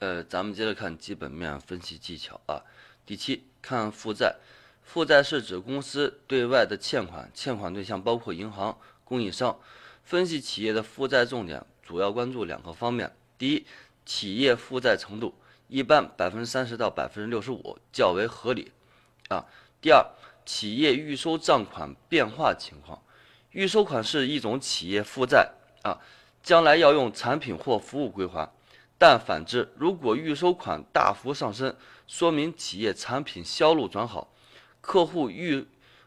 呃，咱们接着看基本面分析技巧啊。第七，看负债。负债是指公司对外的欠款，欠款对象包括银行、供应商。分析企业的负债重点，主要关注两个方面：第一，企业负债程度，一般百分之三十到百分之六十五较为合理啊。第二，企业预收账款变化情况。预收款是一种企业负债啊，将来要用产品或服务归还。但反之，如果预收款大幅上升，说明企业产品销路转好，客户预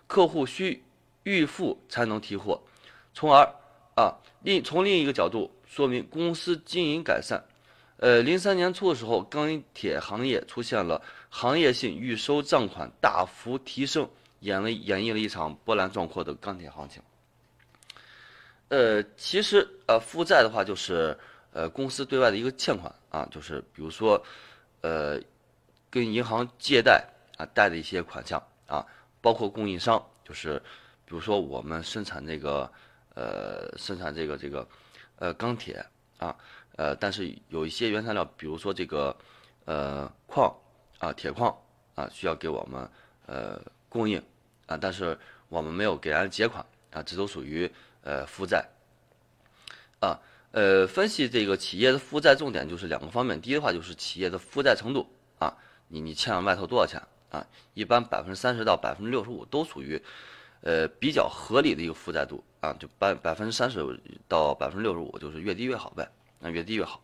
客户需预付才能提货，从而啊另从另一个角度说明公司经营改善。呃，零三年初的时候，钢铁行业出现了行业性预收账款大幅提升，演了演绎了一场波澜壮阔的钢铁行情。呃，其实呃负债的话就是。呃，公司对外的一个欠款啊，就是比如说，呃，跟银行借贷啊，贷的一些款项啊，包括供应商，就是比如说我们生产这个，呃，生产这个这个，呃，钢铁啊，呃，但是有一些原材料，比如说这个，呃，矿啊，铁矿啊，需要给我们呃供应啊，但是我们没有给人结款啊，这都属于呃负债啊。呃，分析这个企业的负债重点就是两个方面。第一的话就是企业的负债程度啊，你你欠外头多少钱啊？一般百分之三十到百分之六十五都属于，呃比较合理的一个负债度啊，就百百分之三十到百分之六十五就是越低越好呗，那越低越好。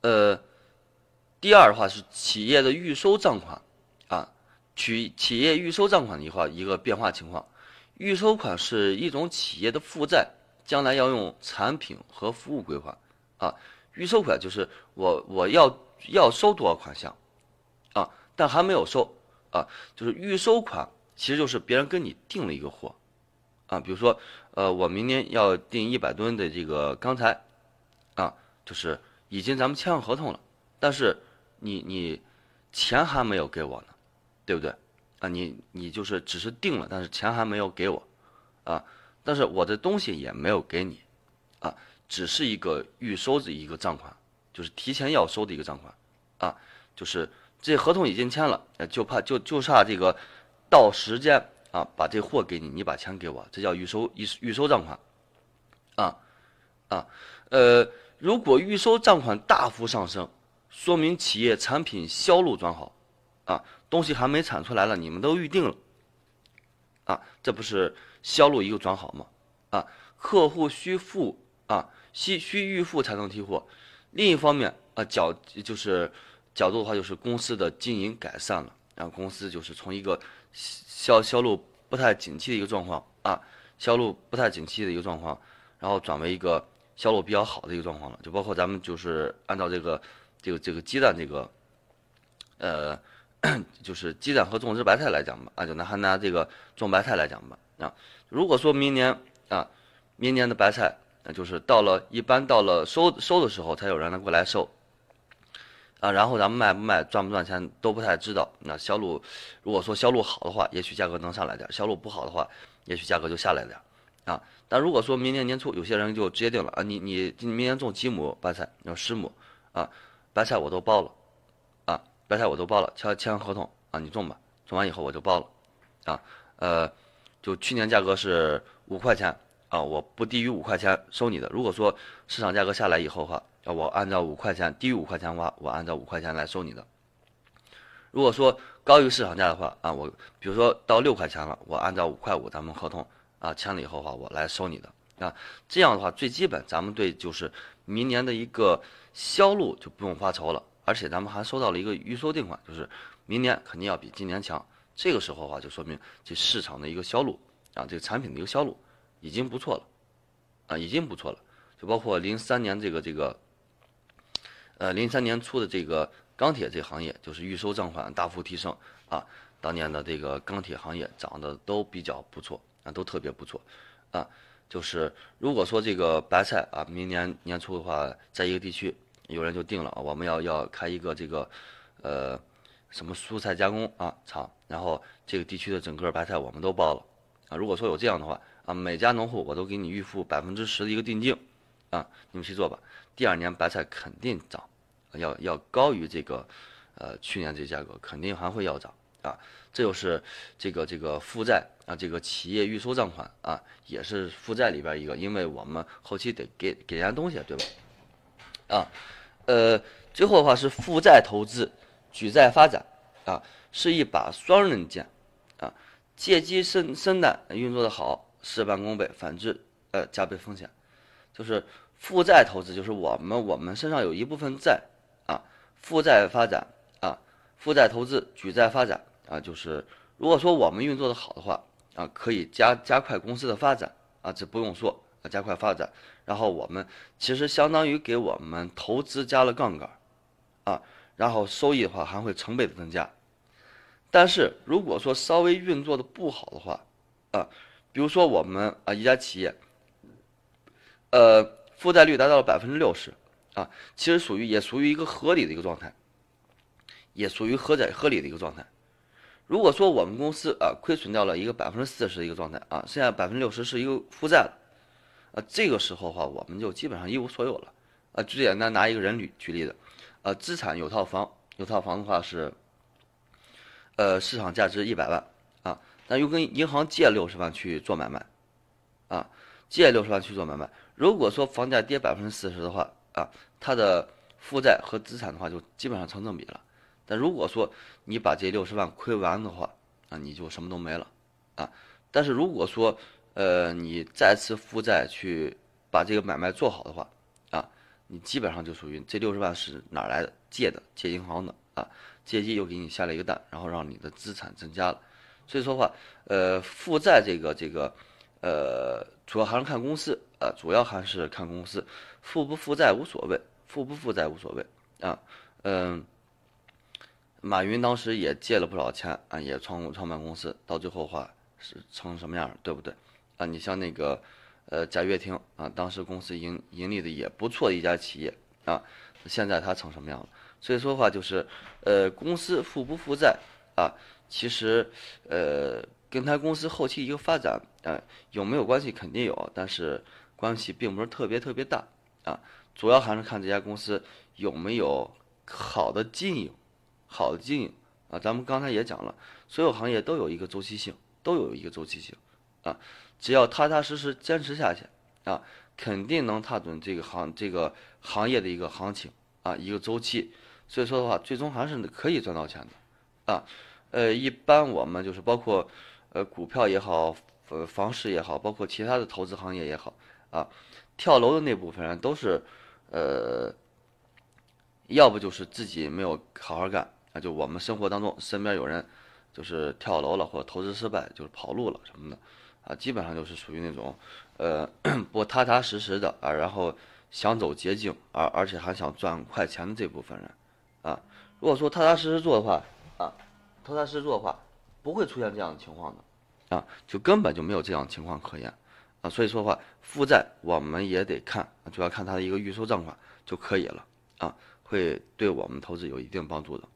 呃，第二的话是企业的预收账款啊，取企业预收账款的话一个变化情况，预收款是一种企业的负债。将来要用产品和服务归还，啊，预收款就是我我要要收多少款项，啊，但还没有收，啊，就是预收款其实就是别人跟你订了一个货，啊，比如说呃我明年要订一百吨的这个钢材，啊，就是已经咱们签上合同了，但是你你钱还没有给我呢，对不对？啊，你你就是只是定了，但是钱还没有给我，啊。但是我的东西也没有给你，啊，只是一个预收的一个账款，就是提前要收的一个账款，啊，就是这合同已经签了，就怕就就差这个到时间啊，把这货给你，你把钱给我，这叫预收预预收账款，啊啊，呃，如果预收账款大幅上升，说明企业产品销路转好，啊，东西还没产出来了，你们都预定了，啊，这不是。销路一个转好嘛，啊，客户需付啊，需需预付才能提货。另一方面啊，角就是角度的话，就是公司的经营改善了，然后公司就是从一个销销路不太景气的一个状况啊，销路不太景气的一个状况，然后转为一个销路比较好的一个状况了。就包括咱们就是按照这个这个这个鸡蛋这个，呃，就是鸡蛋和种植白菜来讲吧，啊，就拿还拿这个种白菜来讲吧。啊，如果说明年啊，明年的白菜，那就是到了一般到了收收的时候才有人来过来收，啊，然后咱们卖不卖赚不赚钱都不太知道。那销路，如果说销路好的话，也许价格能上来点；销路不好的话，也许价格就下来点。啊，但如果说明年年初有些人就直接定了啊，你你你明年种几亩白菜？要十亩啊，白菜我都包了，白菜我都包了，签签合同啊，你种吧，种完以后我就包了，啊，呃。就去年价格是五块钱啊，我不低于五块钱收你的。如果说市场价格下来以后的话，啊，我按照五块钱低于五块钱的话，我按照五块钱来收你的。如果说高于市场价的话，啊，我比如说到六块钱了，我按照五块五咱们合同啊签了以后的话，我来收你的啊。这样的话，最基本咱们对就是明年的一个销路就不用发愁了，而且咱们还收到了一个预收定款，就是明年肯定要比今年强。这个时候的话，就说明这市场的一个销路啊，这个产品的一个销路已经不错了，啊，已经不错了。就包括零三年这个这个，呃，零三年初的这个钢铁这行业，就是预收账款大幅提升啊，当年的这个钢铁行业涨得都比较不错啊，都特别不错啊。就是如果说这个白菜啊，明年年初的话，在一个地区有人就定了啊，我们要要开一个这个，呃。什么蔬菜加工啊厂，然后这个地区的整个白菜我们都包了，啊，如果说有这样的话啊，每家农户我都给你预付百分之十的一个定金，啊，你们去做吧，第二年白菜肯定涨，要要高于这个呃去年这价格，肯定还会要涨啊。这就是这个这个负债啊，这个企业预收账款啊，也是负债里边一个，因为我们后期得给给人家东西，对吧？啊，呃，最后的话是负债投资，举债发展啊，是一把双刃剑啊，借机生生产运作的好，事半功倍；反之，呃，加倍风险。就是负债投资，就是我们我们身上有一部分债啊，负债发展啊，负债投资，举债发展。啊，就是如果说我们运作的好的话，啊，可以加加快公司的发展，啊，这不用说，加快发展，然后我们其实相当于给我们投资加了杠杆，啊，然后收益的话还会成倍的增加。但是如果说稍微运作的不好的话，啊，比如说我们啊一家企业，呃，负债率达到了百分之六十，啊，其实属于也属于一个合理的一个状态，也属于合在合理的一个状态。如果说我们公司啊亏损掉了一个百分之四十的一个状态啊，剩下百分之六十是一个负债，啊，这个时候的话我们就基本上一无所有了，啊，最简单拿一个人举举例子，呃，资产有套房，有套房的话是，呃，市场价值一百万啊，那又跟银行借六十万去做买卖，啊，借六十万去做买卖，如果说房价跌百分之四十的话啊，它的负债和资产的话就基本上成正比了。但如果说你把这六十万亏完的话，啊，你就什么都没了，啊。但是如果说，呃，你再次负债去把这个买卖做好的话，啊，你基本上就属于这六十万是哪来的？借的，借银行的，啊，借机又给你下了一个蛋，然后让你的资产增加了。所以说话，呃，负债这个这个，呃，主要还是看公司，啊，主要还是看公司，负不负债无所谓，负不负债无所谓，啊，嗯。马云当时也借了不少钱啊，也创创办公司，到最后话是成什么样，对不对？啊，你像那个，呃，贾跃亭啊，当时公司盈盈利的也不错一家企业啊，现在他成什么样了？所以说的话就是，呃，公司负不负债啊，其实呃，跟他公司后期一个发展啊有没有关系？肯定有，但是关系并不是特别特别大啊，主要还是看这家公司有没有好的经营。好的经营啊，咱们刚才也讲了，所有行业都有一个周期性，都有一个周期性啊。只要踏踏实实坚持下去啊，肯定能踏准这个行这个行业的一个行情啊，一个周期。所以说的话，最终还是可以赚到钱的啊。呃，一般我们就是包括呃股票也好，呃房市也好，包括其他的投资行业也好啊，跳楼的那部分人都是呃，要不就是自己没有好好干。啊就我们生活当中身边有人，就是跳楼了或者投资失败，就是跑路了什么的，啊，基本上就是属于那种，呃，不踏踏实实的啊，然后想走捷径，而而且还想赚快钱的这部分人，啊，如果说踏踏实实做的话，啊，踏踏实实做的话，不会出现这样的情况的，啊，就根本就没有这样的情况可言，啊，所以说的话，负债我们也得看，主要看它的一个预收账款就可以了，啊，会对我们投资有一定帮助的。